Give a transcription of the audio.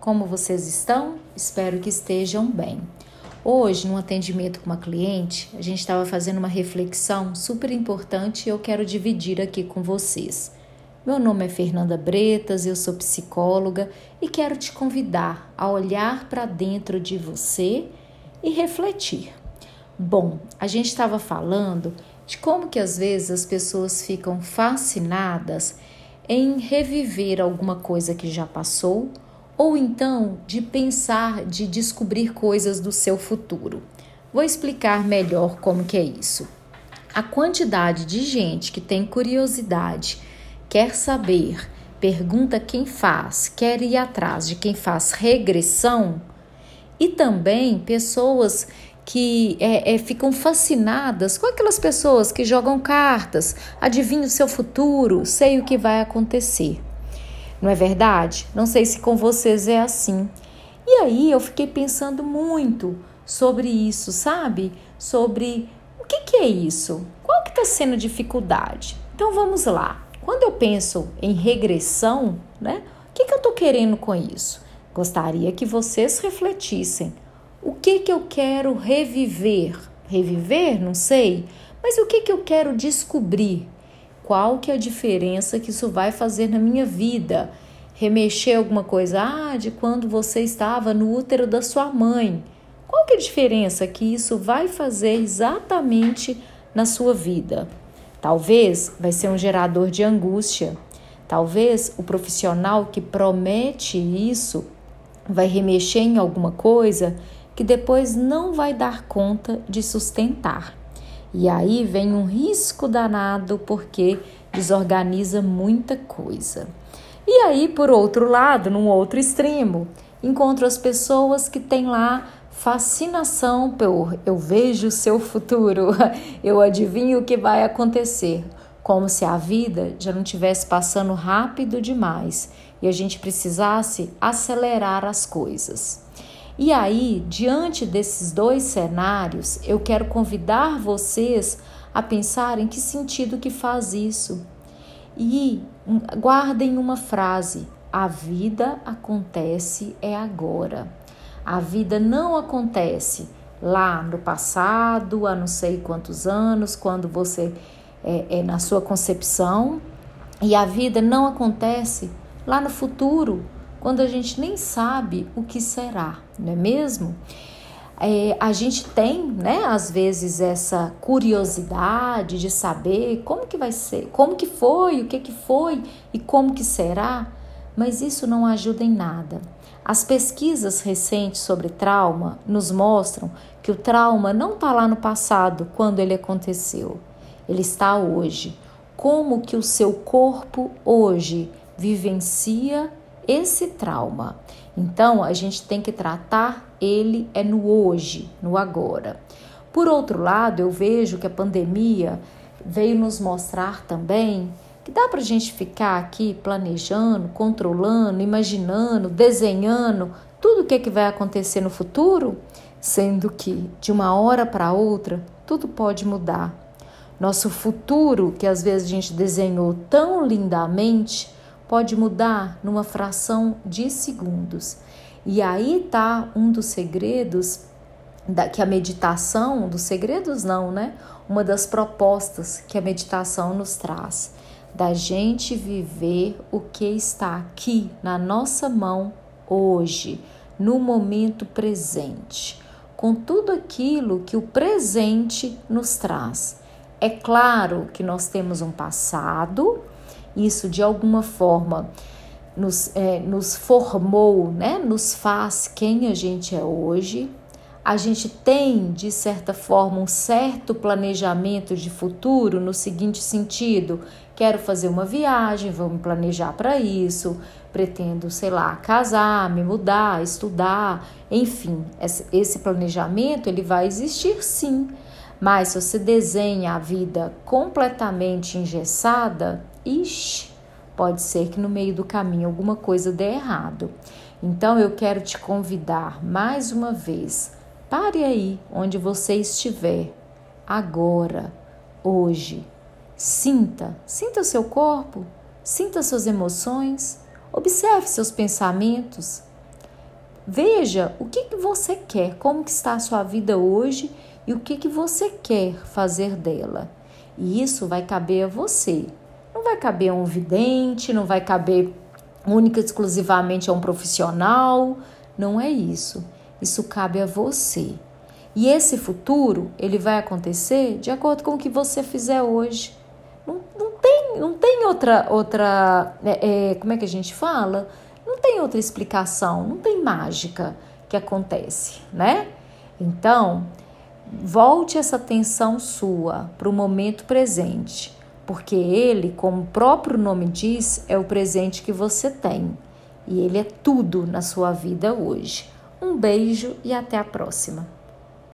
Como vocês estão? Espero que estejam bem. Hoje, no atendimento com uma cliente, a gente estava fazendo uma reflexão super importante e eu quero dividir aqui com vocês. Meu nome é Fernanda Bretas, eu sou psicóloga e quero te convidar a olhar para dentro de você e refletir. Bom, a gente estava falando de como que às vezes as pessoas ficam fascinadas em reviver alguma coisa que já passou ou então de pensar, de descobrir coisas do seu futuro. Vou explicar melhor como que é isso. A quantidade de gente que tem curiosidade, quer saber, pergunta quem faz, quer ir atrás de quem faz regressão, e também pessoas que é, é, ficam fascinadas com aquelas pessoas que jogam cartas, adivinham o seu futuro, sei o que vai acontecer. Não é verdade? Não sei se com vocês é assim. E aí eu fiquei pensando muito sobre isso, sabe? Sobre o que, que é isso? Qual que está sendo dificuldade? Então vamos lá. Quando eu penso em regressão, né? O que, que eu estou querendo com isso? Gostaria que vocês refletissem. O que, que eu quero reviver? Reviver? Não sei. Mas o que, que eu quero descobrir? Qual que é a diferença que isso vai fazer na minha vida. Remexer alguma coisa, ah, de quando você estava no útero da sua mãe. Qual que é a diferença que isso vai fazer exatamente na sua vida? Talvez vai ser um gerador de angústia. Talvez o profissional que promete isso vai remexer em alguma coisa que depois não vai dar conta de sustentar. E aí vem um risco danado porque desorganiza muita coisa. E aí, por outro lado, num outro extremo, encontro as pessoas que têm lá fascinação por eu vejo o seu futuro, eu adivinho o que vai acontecer, como se a vida já não tivesse passando rápido demais e a gente precisasse acelerar as coisas. E aí, diante desses dois cenários, eu quero convidar vocês a pensar em que sentido que faz isso. E guardem uma frase: a vida acontece é agora. A vida não acontece lá no passado, há não sei quantos anos, quando você é, é na sua concepção, e a vida não acontece lá no futuro, quando a gente nem sabe o que será, não é mesmo? É, a gente tem, né, às vezes essa curiosidade de saber como que vai ser, como que foi, o que que foi e como que será, mas isso não ajuda em nada. As pesquisas recentes sobre trauma nos mostram que o trauma não está lá no passado, quando ele aconteceu. Ele está hoje. Como que o seu corpo hoje vivencia esse trauma. Então, a gente tem que tratar ele é no hoje, no agora. Por outro lado, eu vejo que a pandemia veio nos mostrar também que dá para a gente ficar aqui planejando, controlando, imaginando, desenhando tudo o que, é que vai acontecer no futuro, sendo que de uma hora para outra tudo pode mudar. Nosso futuro, que às vezes a gente desenhou tão lindamente, pode mudar numa fração de segundos. E aí está um dos segredos da, que a meditação, dos segredos não, né? Uma das propostas que a meditação nos traz, da gente viver o que está aqui na nossa mão hoje, no momento presente, com tudo aquilo que o presente nos traz. É claro que nós temos um passado, isso de alguma forma nos, é, nos formou, né? nos faz quem a gente é hoje. A gente tem, de certa forma, um certo planejamento de futuro no seguinte sentido: quero fazer uma viagem, vou me planejar para isso, pretendo, sei lá, casar, me mudar, estudar, enfim, esse planejamento ele vai existir sim. Mas se você desenha a vida completamente engessada, ixi, pode ser que no meio do caminho alguma coisa dê errado. Então eu quero te convidar mais uma vez. Pare aí onde você estiver, agora, hoje. Sinta, sinta seu corpo, sinta suas emoções, observe seus pensamentos. Veja o que, que você quer, como que está a sua vida hoje e o que, que você quer fazer dela. E isso vai caber a você. Vai caber a um vidente, não vai caber única e exclusivamente a um profissional. Não é isso. Isso cabe a você. E esse futuro, ele vai acontecer de acordo com o que você fizer hoje. Não, não tem, não tem outra, outra é, é, como é que a gente fala? Não tem outra explicação, não tem mágica que acontece, né? Então, volte essa atenção sua para o momento presente, porque ele, como o próprio nome diz, é o presente que você tem. E ele é tudo na sua vida hoje. Um beijo e até a próxima.